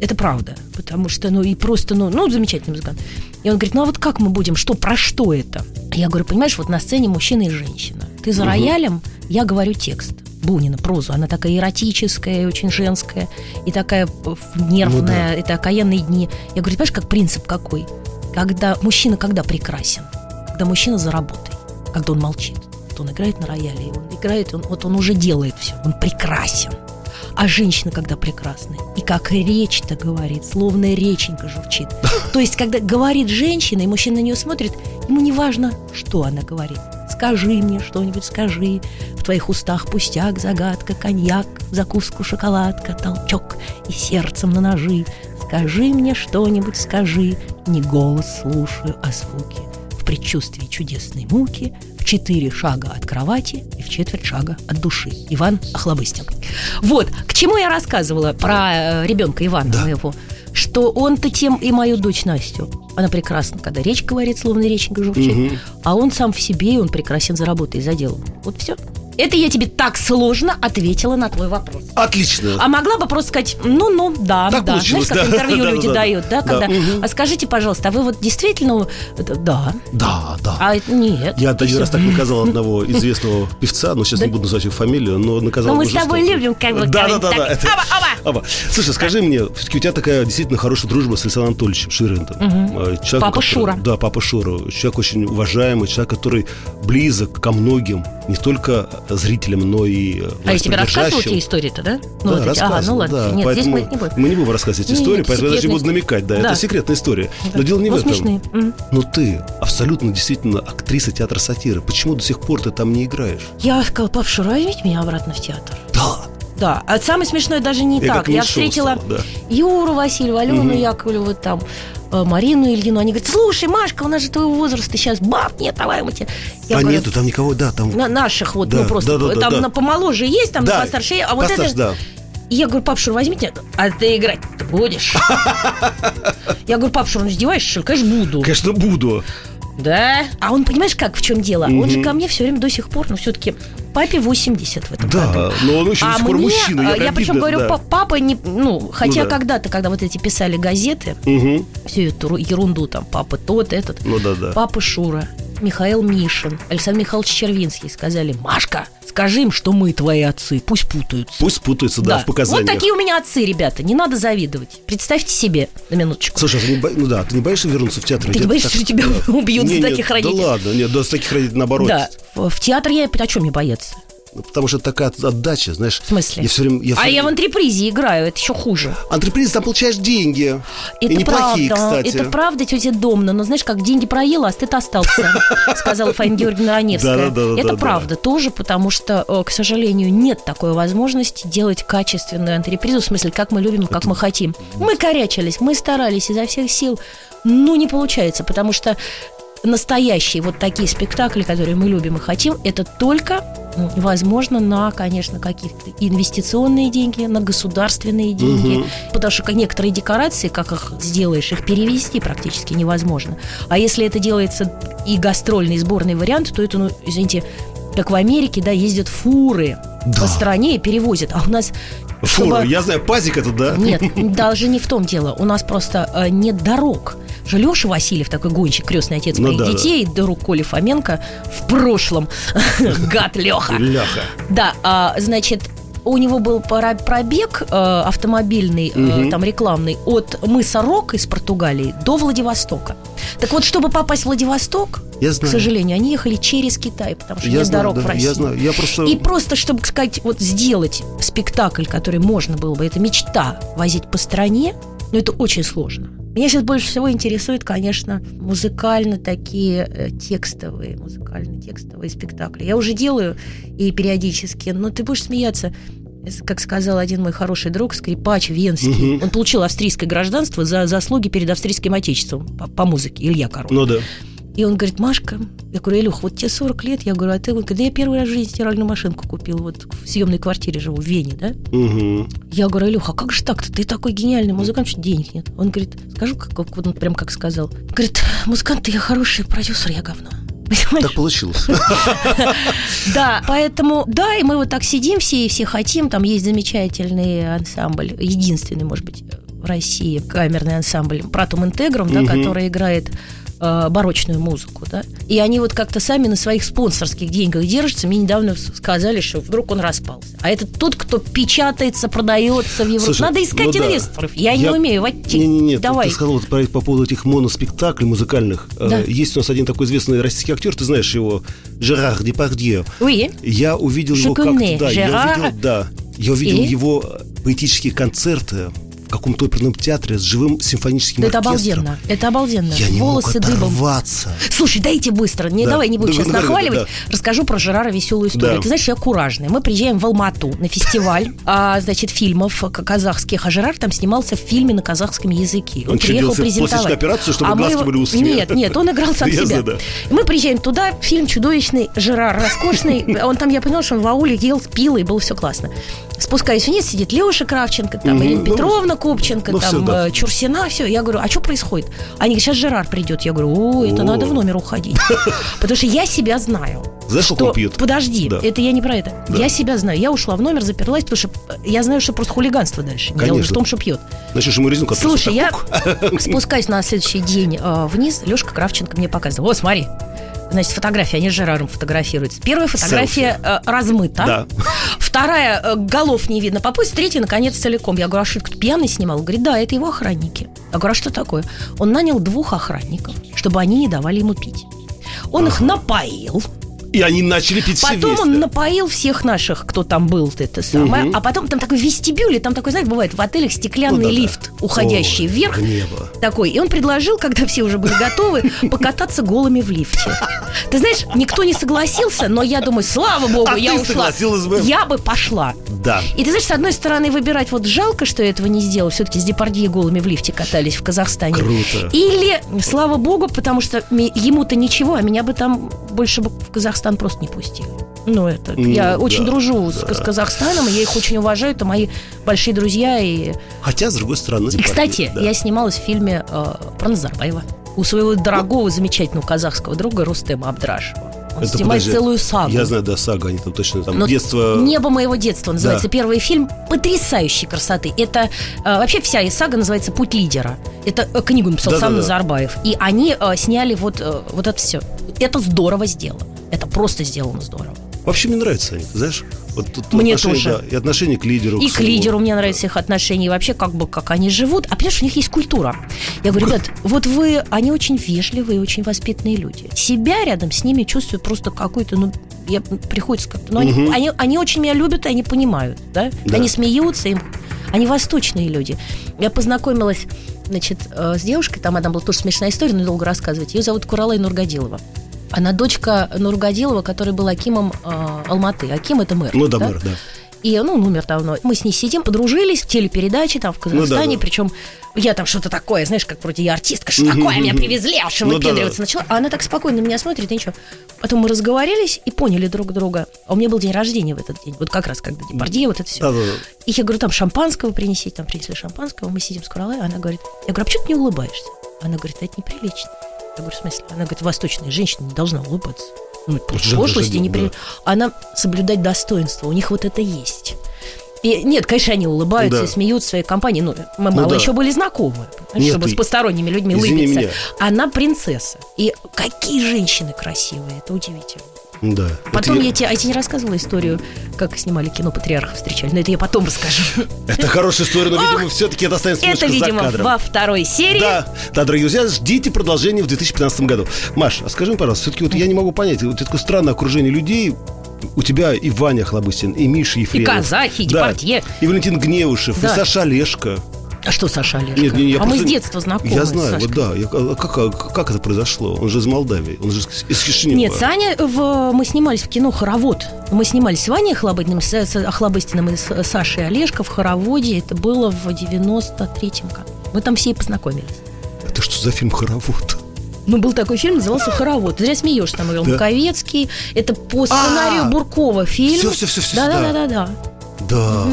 Это правда, потому что, ну, и просто, ну, ну, замечательный музыкант. И он говорит, ну, а вот как мы будем, что, про что это? Я говорю, понимаешь, вот на сцене мужчина и женщина. Ты за роялем, я говорю текст. Бунина, прозу, она такая эротическая, очень женская, и такая нервная, это окаянные дни. Я говорю, понимаешь, как принцип какой? Когда мужчина когда прекрасен? Когда мужчина за работой, когда он молчит. Вот он играет на рояле, он играет, он, вот он уже делает все, он прекрасен. А женщина когда прекрасна. И как речь-то говорит, словно реченька журчит. То есть, когда говорит женщина, и мужчина на нее смотрит, ему не важно, что она говорит. Скажи мне что-нибудь, скажи. В твоих устах пустяк, загадка, коньяк, закуску, шоколадка, толчок и сердцем на ножи. Скажи мне что-нибудь, скажи. Не голос слушаю, а звуки. В предчувствии чудесной муки, четыре шага от кровати и в четверть шага от души. Иван Охлобыстин. Вот, к чему я рассказывала про э, ребенка Ивана Да. моего. Что он-то тем и мою дочь Настю. Она прекрасна, когда речь говорит, словно реченька журчит. Мгм. А он сам в себе, и он прекрасен за работой, за делом. Вот все. Это я тебе так сложно ответила на твой вопрос. Отлично. А могла бы просто сказать, ну-ну, да, Так да. получилось, Знаешь, как да. интервью Да, люди да, да. дают, да, Да, когда... мгм. А скажите, пожалуйста, а вы вот действительно... это- Да. Да, да. А нет. Я один всё. раз так наказал одного известного певца, но сейчас не буду называть его фамилию, но наказал Но мы с тобой любим как бы Да, да, да, да. Оба. Слушай, скажи мне, все-таки у тебя такая действительно хорошая дружба с Александром Анатольевичем Ширвиндом. Э, человеком, Папа Шура. Да, папа Шура. Человек очень уважаемый, человек, который близок ко многим, не только зрителям, но и э, А я тебе властепридержащим. эти истории-то, да? Да, вот эти. Ага, ну рассказывал, ладно. да. Нет, здесь Поэтому мы это не будем. мы не будем рассказывать эти истории, поэтому я даже не буду намекать, да, Да. это секретная история. Да. Но дело не Ну, в этом. смешные. Но ты абсолютно действительно актриса театра сатиры. Почему до сих пор ты там не играешь? Я сказала, пап, Шура, меня обратно в театр. Да. А самое смешное даже не Я так. Я встретила да. Юру Васильева, Алену Мгм. Яковлеву, там, э, Марину Ильину. Они говорят, слушай, Машка, у нас же твоего возраста сейчас баб нет, давай мы тебе... Я а говорю, нету, там никого, да, там... на наших вот, Да, ну просто, да, да, там да. на помоложе есть, там да, на постарше, а вот постарше, это... да. И я говорю, пап, Шур, возьмите, а ты играть будешь? Я говорю, пап, Шур, ну издеваешься, что ли? Конечно, буду. Конечно, буду. Да? А он, понимаешь, как, в чем дело? Он же ко мне все время до сих пор, ну все-таки папе 80 в этом году. Да, но он еще до А сих пор мне, мужчина. а, Я, я прям причем говорю, да. «Па- папа не, ну, хотя да. когда-то, когда вот эти писали газеты, Мгм. всю эту ру- ерунду там, папа тот, этот, Ну да, да. папа Шура, Михаил Мишин, Александр Михайлович Червинский сказали, Машка, скажи им, что мы твои отцы, пусть путаются. Пусть путаются, да, в показаниях. Вот такие у меня отцы, ребята, не надо завидовать. Представьте себе, на минуточку. Слушай, ты не бо- ну да, ты не боишься вернуться в театр? Ты не боишься, так- что тебя убьют Не, за нет, таких родителей? Да ладно, нет, да, с таких родителей наоборот. Да, в театр я о чем мне бояться? Ну, Потому что такая от- отдача, знаешь. В смысле? Я все время... Я всё а я в антрепризе играю, это еще хуже. Антреприз, там получаешь деньги. и Это неплохие, правда, кстати. это правда, тетя Домна. Но знаешь, как деньги проела, а стыд остался, сказала Фаина Георгиевна Раневская. Да-да-да-да-да. Это правда тоже, потому что, э, к сожалению, нет такой возможности делать качественную антрепризу, в смысле, как мы любим, как мы хотим. Мы корячились, мы старались изо всех сил, но не получается, потому что настоящие вот такие спектакли, которые мы любим и хотим, это только м, возможно на, конечно, какие-то инвестиционные деньги, на государственные деньги, Мгм. потому что некоторые декорации, как их сделаешь, их перевести практически невозможно. А если это делается и гастрольный, сборный вариант, то это, ну, извините, как в Америке, да, ездят фуры Да. по стране и перевозят, а у нас Фура, чтобы- я знаю, пазик это, да? нет, даже не в том дело. У нас просто э, нет дорог. Же Леша Васильев, такой гонщик, крестный отец Ну моих да, да. детей, друг Коли Фоменко в прошлом. Гад Леха. Ляха. Да, а, значит, у него был пробег э, автомобильный, э, Мгм. там рекламный, от мыса Рок из Португалии до Владивостока. Так вот, чтобы попасть в Владивосток, Я к знаю. сожалению, они ехали через Китай, потому что Я нет знаю, дорог да, в России. я знаю. Я просто... И просто, чтобы сказать, вот сделать спектакль, который можно было бы, это мечта, возить по стране, но это очень сложно. Меня сейчас больше всего интересует, конечно, музыкально такие э, текстовые, музыкально-текстовые спектакли. Я уже делаю и периодически, но ты будешь смеяться. С- Как сказал один мой хороший друг, скрипач Венский. Мгм. Он получил австрийское гражданство за заслуги перед австрийским отечеством по, по музыке. Илья Король. Ну да. И он говорит, Машка, я говорю, Илюх, вот тебе 40 лет, я говорю, а ты, он говорит, да я первый раз в жизни стиральную машинку купил, вот в съемной квартире живу, в Вене, да? Мгм. Я говорю, Илюха, а как же так-то? Ты такой гениальный музыкант, что денег нет. Он говорит, скажу, как, как вот он прям как сказал. Говорит, музыкант, ты я хороший продюсер, я говно. Понимаешь? Так получилось. Да, поэтому, да, и мы вот так сидим все и все хотим. Там есть замечательный ансамбль, единственный, может быть, в России камерный ансамбль Пратум Интегрум, да, который играет э, барочную музыку, да. И они вот как-то сами на своих спонсорских деньгах держатся. Мне недавно сказали, что вдруг он распался. А это тот, кто печатается, продается в Европе. Слушай, Надо искать ну да. инвесторов. Я, не Я- умею. Вот те- Не-не-не, Давай. ты сказал вот про- по поводу этих моноспектаклей музыкальных. Э, Да. Есть у нас один такой известный российский актер, ты знаешь его, Жерар Депардье. Oui. Я увидел Je его как-то, да, я Gérard. увидел, да, я увидел И? его поэтические концерты в каком-то оперном театре с живым симфоническим Да это оркестром. обалденно. Это обалденно. Я не Волосы мог дыбом. оторваться. Слушай, дайте быстро. Не, Да. давай не будем Да, сейчас да, да, нахваливать. да. Расскажу про Жерара веселую историю. Да. Ты знаешь, я куражная. Мы приезжаем в Алмату на фестиваль, а, значит, фильмов казахских. А Жерар там снимался в фильме на казахском языке. Он делал себе пластическую операцию, чтобы А мы глазки его- были узкие? Нет, нет, он играл сам себя. да. Мы приезжаем туда, фильм чудовищный, Жерар роскошный. Он там, я поняла, что он в ауле ел, пил, и было все классно. Спускаюсь вниз, сидит Леша Кравченко, там. Ирина Ну, Петровна Копченко, ну, там всё, да. э, Чурсина, все. Я говорю, а что происходит? Они говорят, сейчас Жерар придет. Я говорю, о, это О. надо в номер уходить. Потому что я себя знаю. Знаешь, что- пьет? Подожди, Да. это я не про это. Да. Я себя знаю. Я ушла в номер, заперлась, потому что э, я знаю, что просто хулиганство дальше. Дело Конечно. в том, что пьет. Начнешь ему резинку. Слушай, я спускаюсь на следующий день э, вниз, Лешка Кравченко мне показывал. О, смотри, значит, фотография, они с Жераром фотографируются. Первая фотография э, размыта. Да. Вторая, э, голов не видно по пояс. Третья, наконец, целиком. Я говорю, а что, пьяный снимал? Он говорит, да, это его охранники. Я говорю, а что такое? Он нанял двух охранников, чтобы они не давали ему пить. Он их напоил, И они начали пить все Потом вместе. он напоил всех наших, кто там был, это самое. Мгм. А потом там такой вестибюль, и там такой, знаешь, бывает в отелях стеклянный Ну да-да. лифт, уходящий Ой, вверх. небо. Такой. И он предложил, когда все уже были готовы, покататься голыми в лифте. Ты знаешь, никто не согласился, но я думаю, слава богу, А я ты ушла. согласилась бы? Я бы пошла. Да. И ты знаешь, с одной стороны, выбирать вот жалко, что я этого не сделал. Все-таки с Депардье голыми в лифте катались в Казахстане. Круто. Или, слава богу, потому что ему-то ничего, а меня бы там больше бы в Казахстан просто не пустили. Ну, это... Ну, я да, очень дружу с, да. с Казахстаном, и я их очень уважаю. Это мои большие друзья. И, Хотя, с другой стороны... и кстати, да. я снималась в фильме э, про Назарбаева. У своего дорогого, замечательного казахского друга Рустема Абдрашева. Он Это, снимает подожди, целую сагу. Я знаю, да, сага, они там точно там Но детство... «Небо моего детства» называется Да. первый фильм потрясающей красоты. Это э, вообще вся и сага называется «Путь лидера». Это э, книгу написал сам Да-да-да. Назарбаев. И они э, сняли вот, э, вот это все. Это здорово сделано. Это просто сделано здорово. Вообще мне нравятся они, знаешь? Вот тут Мне отношение, тоже. да, и отношение к лидеру. И к своему. лидеру мне нравятся их отношения, и вообще как бы как они живут. А понимаешь, у них есть культура. Я говорю, ребят, вот вы, они очень вежливые, очень воспитанные люди. Себя рядом с ними чувствую просто какой-то, ну, я, приходится как-то... Ну, они, Мгм. они, они очень меня любят, и они понимают, да? Да. Они смеются, им, они восточные люди. Я познакомилась, значит, э, с девушкой, там она была тоже смешная история, но долго рассказывать. Ее зовут Куралай Нургадилова. Она дочка Нургадилова, который был Акимом э, Алматы. Аким – это мэр. Ну да, мэр, да. И, ну, он умер давно. Мы с ней сидим, подружились в телепередаче там в Казахстане. Ну да, да. Причем я там что-то такое, знаешь, как вроде я артистка, что такое, меня привезли, а что Ну да, выпендриваться да. начала. А она так спокойно меня смотрит, и ничего. Потом мы разговорились и поняли друг друга. А у меня был день рождения в этот день. Вот как раз, когда Депардье, вот это все. Да, да, да. И я говорю, там шампанского принесите, там принесли шампанского, мы сидим с Куралай, она говорит, я говорю, а почему ты не улыбаешься? Она говорит, это неприлично. Я говорю, в смысле? Она говорит, восточная женщина не должна улыбаться. Ну, пошлости, даже, непри... да. Она соблюдать достоинство, у них вот это есть. И, нет, конечно, они улыбаются Да. и смеются в своей компании. Ну, мы Ну мало да. еще были знакомы, Нет, чтобы ты- с посторонними людьми извини улыбиться. меня. Она принцесса. И какие женщины красивые, это удивительно. Да. Потом это, я тебе, а я тебе не рассказывала историю, как снимали кино «Патриарха встречали», но это я потом расскажу. это хорошая история, но, видимо, все-таки это останется Это, видимо, во второй серии. Да, да, дорогие друзья, ждите продолжение в 2015 году. Маш, а скажи мне, пожалуйста, все-таки вот я не могу понять, вот это такое странное окружение людей, у тебя и Ваня Хлобыстин, и Миша Ефремов. казахи, и да, Депардье. И Валентин Гневушев, Да. и Саша Олешко. А что Саша Олежка? Нет, не, я а мы просто- с детства знакомы. Я знаю, вот да. Я- а как, а как это произошло? Он же из Молдавии, он же из- Кишинева. Нет, Саня, в, мы снимались в кино «Хоровод». Мы снимались с Ваней Охлобыстиным, с, с Охлобыстиным и с Сашей Олежко в «Хороводе». Это было в 93-м году. Мы там все и познакомились. Это что за фильм «Хоровод»? Ну, был такой фильм, назывался «Хоровод». Ты зря смеешься, там играл Да. Маковецкий. Это по сценарию А! Буркова фильм. Всё-всё-всё-всё, да. Да-да-да-да. Да.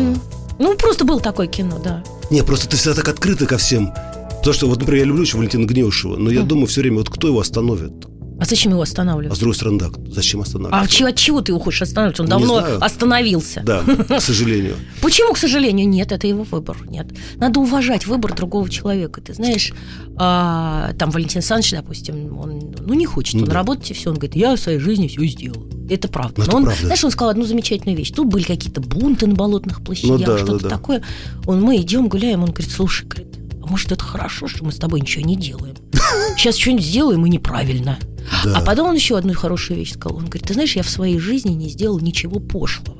Ну, просто было такое кино, да. Не, просто ты всегда так открыта ко всем. Потому что, вот, например, я люблю еще Валентина Гневушева, но я думаю все время, вот кто его остановит? А зачем его А останавливать? с другой стороны, да, зачем А останавливать? от чего, от чего ты его хочешь останавливать? Он давно остановился. Да, к сожалению. Почему, к сожалению, нет? Это его выбор. Нет. Надо уважать выбор другого человека. Ты знаешь, а, там Валентин Александрович, допустим, он ну, не хочет, Ну он да. работать и все. Он говорит, я в своей жизни все сделал. Это правда. Ну, это Но он, правда. знаешь, он сказал одну замечательную вещь. Тут были какие-то бунты на болотных площадях, Ну да, что-то да, да. такое. Он, мы идем, гуляем, он говорит, слушай, говорит, а может, это хорошо, что мы с тобой ничего не делаем? Сейчас что-нибудь сделаем и неправильно. Да. А потом он еще одну хорошую вещь сказал. Он говорит, ты знаешь, я в своей жизни не сделал ничего пошлого.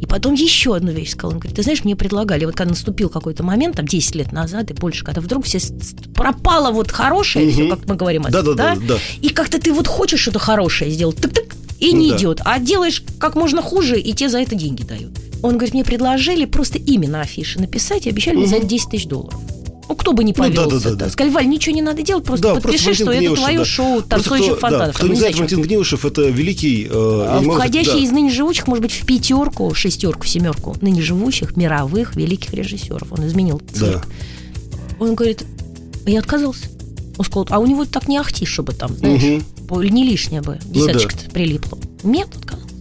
И потом еще одну вещь сказал. Он говорит, ты знаешь, мне предлагали, вот когда наступил какой-то момент, там 10 лет назад и больше, когда вдруг все пропало вот хорошее, Мгм. все, как мы говорим, Да, да, да, да. и как-то ты вот хочешь что-то хорошее сделать, тык-тык, и не Да. идет. А делаешь как можно хуже, и тебе за это деньги дают. Он говорит, мне предложили просто имя на афише написать и обещали мне за это 10 тысяч долларов. Ну, кто бы не Ну, да, да, повелся. да, да. Сказали, Валь, ничего не надо делать, просто Да, подпиши, Валентин что это Гневушев, твое да. шоу Просто танцующих кто, да, фонтанов. кто не знает, Валентин Гневушев это великий... э, а Входящий да. из ныне живущих, может быть, в пятерку, шестерку, семерку ныне живущих мировых великих режиссеров. Он изменил цвет. Да. Он говорит, «А я отказался. Он сказал, а у него так не ахти, чтобы там, знаешь, по- не лишнее бы, Ну да. десяточка прилипло. Нет, отказался.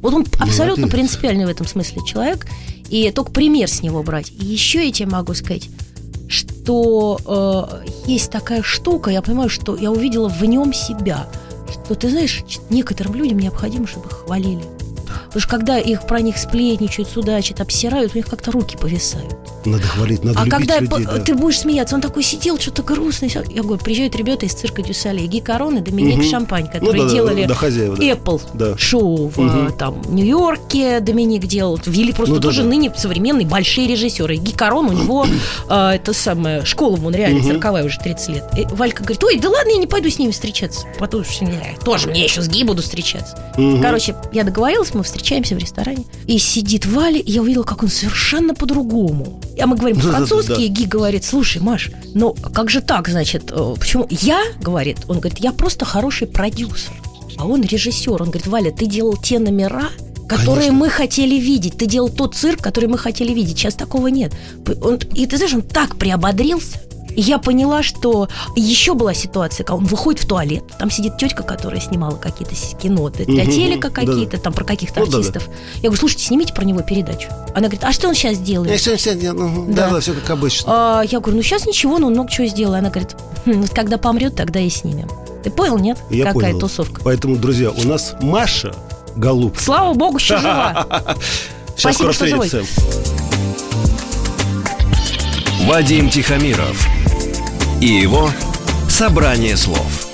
Вот он абсолютно Молодец. принципиальный в этом смысле человек, и только пример с него брать. И еще я тебе могу сказать, что э, есть такая штука, я понимаю, что я увидела в нем себя, что, ты знаешь, некоторым людям необходимо, чтобы их хвалили. Потому что когда их про них сплетничают, судачат, обсирают, у них как-то руки повисают. Надо хвалить, надо а любить когда людей, по- да. ты будешь смеяться, он такой сидел, что-то грустный. Я говорю, приезжают ребята из цирка Дюсале, Ги Корон и Доминик Мгм. Шампань, Ну которые да, да, делали да, хозяева, да. Apple Да. шоу в э, там, Нью-Йорке Доминик делал. Вели просто Ну да, тоже да. ныне современные большие режиссеры. Ги Корон, у него э, это самое, школа, он реально Мгм. цирковая уже 30 лет. И Валька говорит, ой, да ладно, я не пойду с ними встречаться. Потому что я тоже мне еще с Ги буду встречаться. Мгм. Короче, я договорилась, мы встречаемся в ресторане. И сидит Валя, и я увидела, как он совершенно по-другому. А мы говорим по-французски, Ги говорит, слушай, Маш, ну как же так, значит, э, почему? Я, говорит, он говорит, я просто хороший продюсер. А он режиссер. Он говорит, Валя, ты делал те номера, которые Конечно. мы хотели видеть. Ты делал тот цирк, который мы хотели видеть. Сейчас такого нет. Он- и ты знаешь, он так приободрился. И я поняла, что еще была ситуация, когда он выходит в туалет, там сидит тетка, которая снимала какие-то кино для телека какие-то, там про каких-то Ну, артистов. Я говорю, слушайте, снимите про него передачу. Она говорит, а что он сейчас делает? Я всё- всё- я- ну, Да. Да, да, все как обычно. А, я говорю, ну сейчас ничего, но он много чего сделал. Она говорит, «Хм, вот когда помрет, тогда и снимем. Ты понял, нет? Я Какая понял. тусовка. Поэтому, друзья, у нас Маша Голубка. Слава богу, еще жива. Сейчас Спасибо, скоро что живой. встретимся. Вадим Тихомиров и его «Собрание слов».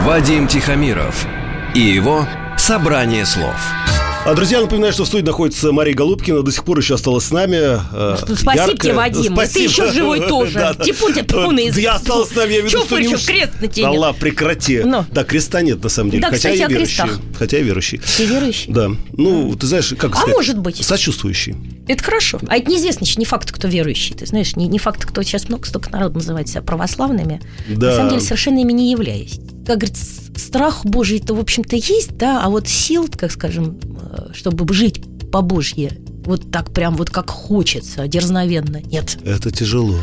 Вадим Тихомиров и его «Собрание слов». А, друзья, напоминаю, что в студии находится Мария Голубкина, до сих пор еще осталась с нами. э, Спасибо яркая. тебе, Вадим. Ты Спасибо. еще живой тоже. Да, да. Типун язык. Я осталась с нами, я вижу, что не уж- крест на тебе ладно, прекрати. Ну. Да, креста нет, на самом деле. Да, Хотя кстати, я верующий. Хотя я верующий. Ты верующий? Да. Ну, ты знаешь, как А сказать? может быть. Сочувствующий. Это хорошо. А это неизвестно не факт, кто верующий. Ты знаешь, не, не факт, кто сейчас много, столько народ называет себя православными. Да. На самом деле совершенно ими не являясь. Как говорится, страх Божий-то, в общем-то, есть, да, а вот сил, как скажем, э, чтобы жить по Божье, вот так прям вот как хочется, дерзновенно, нет. Это тяжело.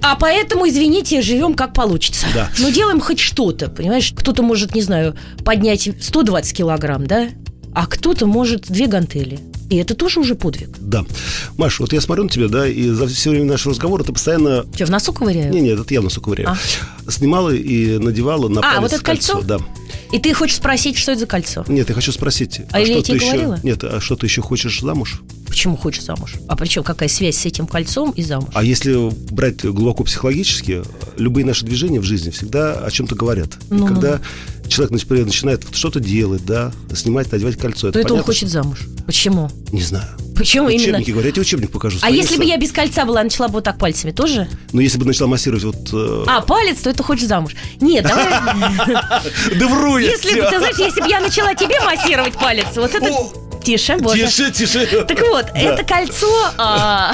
А поэтому, извините, живем как получится. Да. Но делаем хоть что-то, понимаешь? Кто-то может, не знаю, поднять 120 килограмм, да? А кто-то может две гантели. И это тоже уже подвиг. Да. Маш, вот я смотрю на тебя, да, и за все время нашего разговора ты постоянно... Что, в носу ковыряю? Не, нет, это явно сука Снимала и надевала на А, палец вот это кольцо? Да. И ты хочешь спросить, что это за кольцо? Нет, я хочу спросить. А я что тебе ты еще... говорила? Нет, а что ты еще хочешь замуж? Почему хочешь замуж? А причем какая связь с этим кольцом и замуж? А если брать глубоко психологически, любые наши движения в жизни всегда о чем-то говорят. Ну-ну. И когда человек например, начинает что-то делать, да, снимать, надевать кольцо, То это он понятно, хочет замуж. Почему? что- Не знаю. Почему именно? Учебники говорят, я тебе учебник покажу. А если бы я без кольца была, начала бы вот так пальцами, тоже? Ну, если бы начала массировать вот... э, А, палец, то это хочешь замуж. Нет, давай... Да вру я Если бы, ты знаешь, если бы я начала тебе массировать палец, вот это... Тише, боже. Тише, тише. Так вот, это кольцо... а,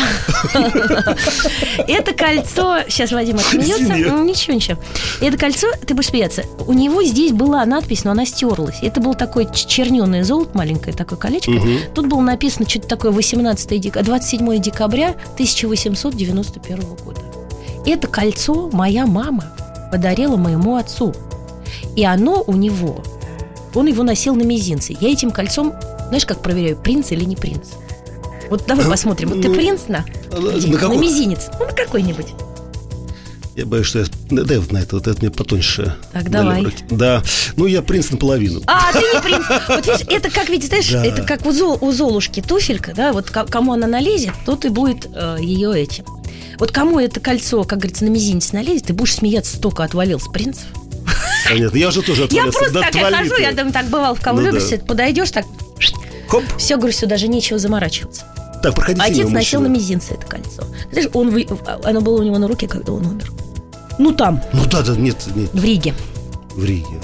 Это кольцо... Сейчас Вадим отсмеется. Ну, Ничего, ничего. Это кольцо, ты будешь смеяться, у него здесь была надпись, но она стерлась. Это был такой черненое золото, маленькое такое колечко. Тут было написано что-то такое 18 дек... 27 декабря 1891 года. Это кольцо моя мама подарила моему отцу. И оно у него, он его носил на мизинце. Я этим кольцом, знаешь, как проверяю, принц или не принц? Вот давай посмотрим. Вот ты Ну, принц на? на Где? На какой? мизинец. Ну, на какой-нибудь. Я боюсь, что я... Да, Дай вот на это, вот это мне потоньше. Так, давай. руки. Да. Ну, я принц наполовину. А, ты не принц. Вот видишь, это как, видишь, знаешь, Да. это как у, Зол- у Золушки туфелька, да, вот ко- кому она налезет, тот и будет э, ее этим. Вот кому это кольцо, как говорится, на мизинец налезет, ты будешь смеяться столько отвалился принцев. Понятно. Я уже тоже Я отвалился. просто Да так я хожу, я думаю, так бывал в Ну Ковлюберсе, подойдешь так, Хоп. все, говорю, сюда даже нечего заморачиваться. Так, проходите Отец носил на мизинце это кольцо. Знаешь, он, вы- оно было у него на руке, когда он умер. Ну, там, Ну да, да, нет, нет, в Риге. в Риге.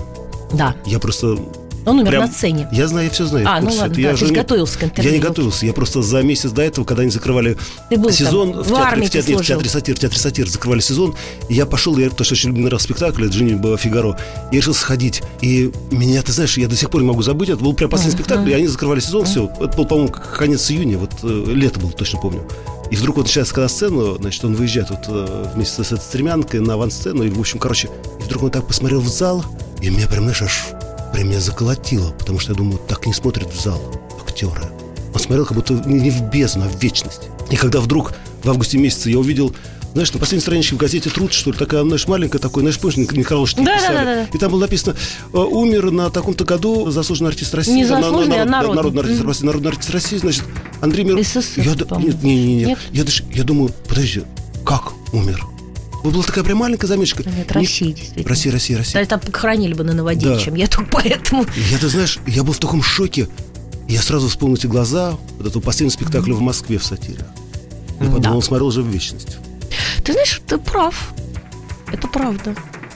Да, Я просто... он умер прям- на сцене. Я знаю, я все знаю. А, ну ладно, да, я ты же не- готовился к интервью. Я не готовился. Я просто за месяц до этого, когда они закрывали был там, сезон в в, театре, в, театре, в театре сатир, в театре сатир закрывали сезон, и я пошел, я потому что очень люблю раз спектакль, это Джинни была Фигаро, и решил сходить. И меня, ты знаешь, я до сих пор не могу забыть, это был прям последний спектакль, и они закрывали сезон, все, это был, по-моему, конец июня, вот э, лето было, точно помню. И вдруг он начинает когда сцену, значит, он выезжает вот э, вместе с этой стремянкой на авансцену, и, в общем, короче, и вдруг он так посмотрел в зал, и меня прям, знаешь, аж прям меня заколотило, потому что я думаю, так не смотрят в зал актеры. Он смотрел как будто не в бездну, а в вечность. И когда вдруг в августе месяце я увидел знаешь, на последней страничке в газете «Труд», что ли, такая, знаешь, маленькая такой, знаешь, помнишь, некролошки Да, да, писали? да, да, да. И там было написано, э, умер на таком-то году заслуженный артист России. Не заслуженный, а народный. Народный артист. России. Народный артист России, значит, Андрей Миронов. СССР, Я, нет, не, не, не. Нет? Я, даже, я думаю, подожди, как умер? Была такая прям маленькая заметочка. Нет, Не- Россия, действительно. Россия, Россия, Россия. Да, там похоронили бы на новодел, Да. чем я тут поэтому. Я, ты знаешь, я был в таком шоке. Я сразу вспомнил эти глаза, вот этого последнего спектакля в Москве в сатире. Я подумал, Да. он смотрел уже в вечность. Ты знаешь, ты прав. Это правда.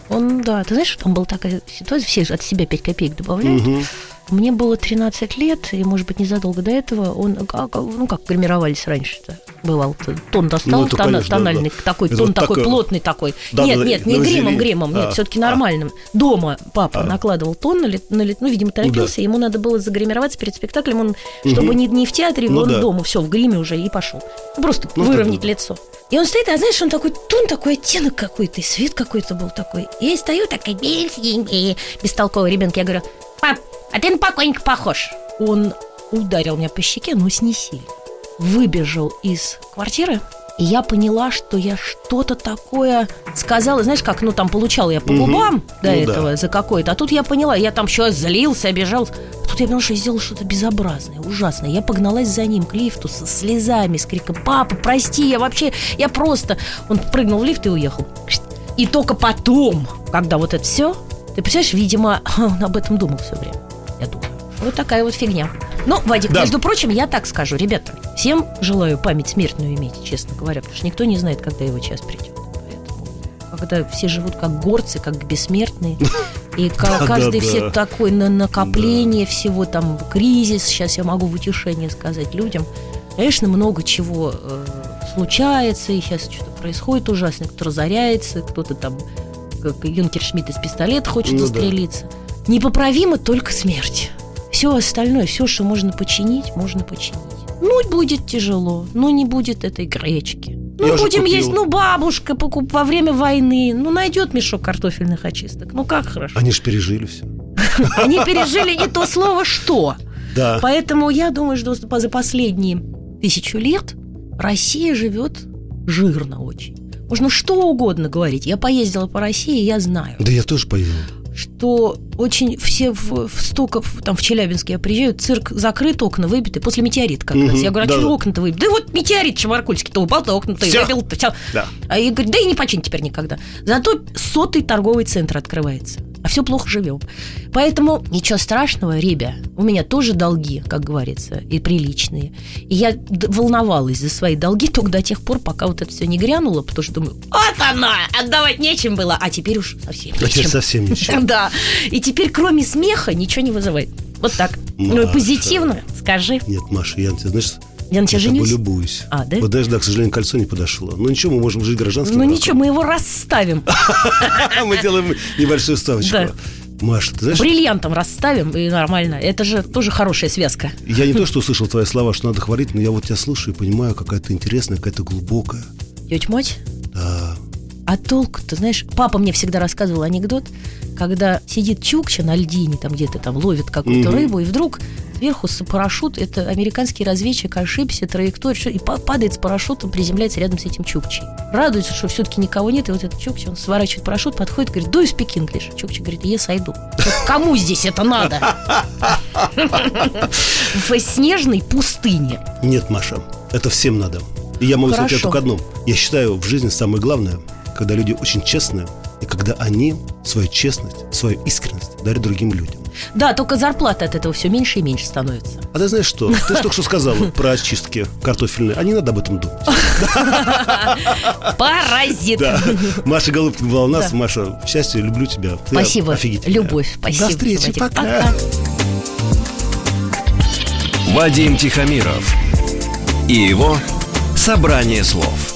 Он, да, ты знаешь, там была такая ситуация, все от себя 5 копеек добавляют. Мгм. Мне было 13 лет, и, может быть, незадолго до этого он, как- ну, как гримировались раньше-то, бывал. Тон достал, Ну, это, тона- конечно, да, тональный да. такой, Это тон вот такой такое- плотный такой. Да, нет, да, нет, не гримом, гримом, нет, А, все-таки а. нормальным. Дома папа А. накладывал тон, на, на ну, видимо, торопился, ему надо было загримироваться перед спектаклем, он, чтобы Мгм. не, не в театре, Ну он да. дома, все, в гриме уже и пошел. Просто Ну, выровнять да. лицо. И он стоит, а знаешь, он такой тон, такой оттенок какой-то, и свет какой-то был такой. И я стою такая бестолковый ребенок. Я говорю, пап, а ты на покойника похож. Он ударил меня по щеке, но снесили. Выбежал из квартиры, и я поняла, что я что-то такое сказала. Знаешь, как, ну, там получала я по губам до Ну, этого да. за какое-то. А тут я поняла, я там еще злился, обижался. А тут я поняла, что я сделала что-то безобразное, ужасное. Я погналась за ним к лифту со слезами, с криком «Папа, прости, я вообще, я просто...» Он прыгнул в лифт и уехал. И только потом, когда вот это все, ты представляешь, видимо, он об этом думал все время. Я думаю. Вот такая вот фигня. Ну, Вадик, Да. между прочим, я так скажу, ребята, всем желаю память смертную иметь, честно говоря, потому что никто не знает, когда его час придет. Поэтому, когда все живут как горцы, как бессмертные, и каждый все такой на накопление всего там кризис, сейчас я могу в утешение сказать людям. Конечно, много чего э, случается, и сейчас что-то происходит ужасно, кто разоряется, кто-то там, как Юнкер Шмидт из пистолета хочет Ну застрелиться. Непоправимо только смерть. Все остальное, все, что можно починить, можно починить. Ну, будет тяжело, но не будет этой гречки. Ну, Я будем есть, ну, бабушка покуп во время войны, ну, найдет мешок картофельных очисток. Ну, как хорошо. Они же пережили все. Они пережили не то слово «что». Да. Поэтому я думаю, что за последние тысячу лет Россия живет жирно очень. Можно что угодно говорить. Я поездила по России, я знаю, Да я тоже поеду. Что очень все в, в Стоков, там в Челябинске я приезжаю, цирк закрыт, окна выбиты, после метеорита как раз. Я говорю, а да, что да. окна-то выбиты? Да вот метеорит Чебаркульский-то упал, то окна-то и Всё. выбил, все. Да. А я говорю, да и не починить теперь никогда. Зато сотый торговый центр открывается. А все плохо живем. Поэтому ничего страшного, ребя. У меня тоже долги, как говорится, и приличные. И я волновалась за свои долги только до тех пор, пока вот это все не грянуло, потому что думаю, вот она, отдавать нечем было, а теперь уж совсем А теперь нечем. совсем ничего. Да. И теперь кроме смеха ничего не вызывает. Вот так. Ну и позитивно скажи. Нет, Маша, я, ты знаешь, Я на тебя я женюсь? любуюсь. А, да? Вот даже, да, к сожалению, кольцо не подошло. Ну ничего, мы можем жить гражданским Ну браком. ничего, мы его расставим. Мы делаем небольшую ставочку. Маша, ты знаешь, Бриллиантом расставим, и нормально. Это же тоже хорошая связка. я не то, что услышал твои слова, что надо хвалить, но я вот тебя слушаю и понимаю, какая то интересная, какая-то глубокая. Тетя мать, Да. а толк ты знаешь, папа мне всегда рассказывал анекдот, когда сидит Чукча на льдине, там где-то там ловит какую-то Мгм. рыбу, и вдруг сверху с парашют, это американский разведчик ошибся, траекторию, всё, и па- падает с парашютом, приземляется рядом с этим Чукчей. Радуется, что все-таки никого нет, и вот этот Чукча, он сворачивает парашют, подходит, говорит, do you speak English? Чукча говорит, yes, I do. Кому здесь это надо? В снежной пустыне. Нет, Маша, это всем надо. И я могу сказать только одно. Я считаю, в жизни самое главное, когда люди очень честные, и когда они свою честность, свою искренность дарят другим людям. Да, только зарплата от этого все меньше и меньше становится. А ты знаешь что? Ты же только что сказала про очистки картофельные. А не надо об этом думать. Паразит. Да. Маша Голубкина была у нас. Да. Маша, счастья, люблю тебя. Спасибо. офигительная. Любовь. Спасибо. До встречи. Пока. Вадим Тихомиров и его «Собрание слов».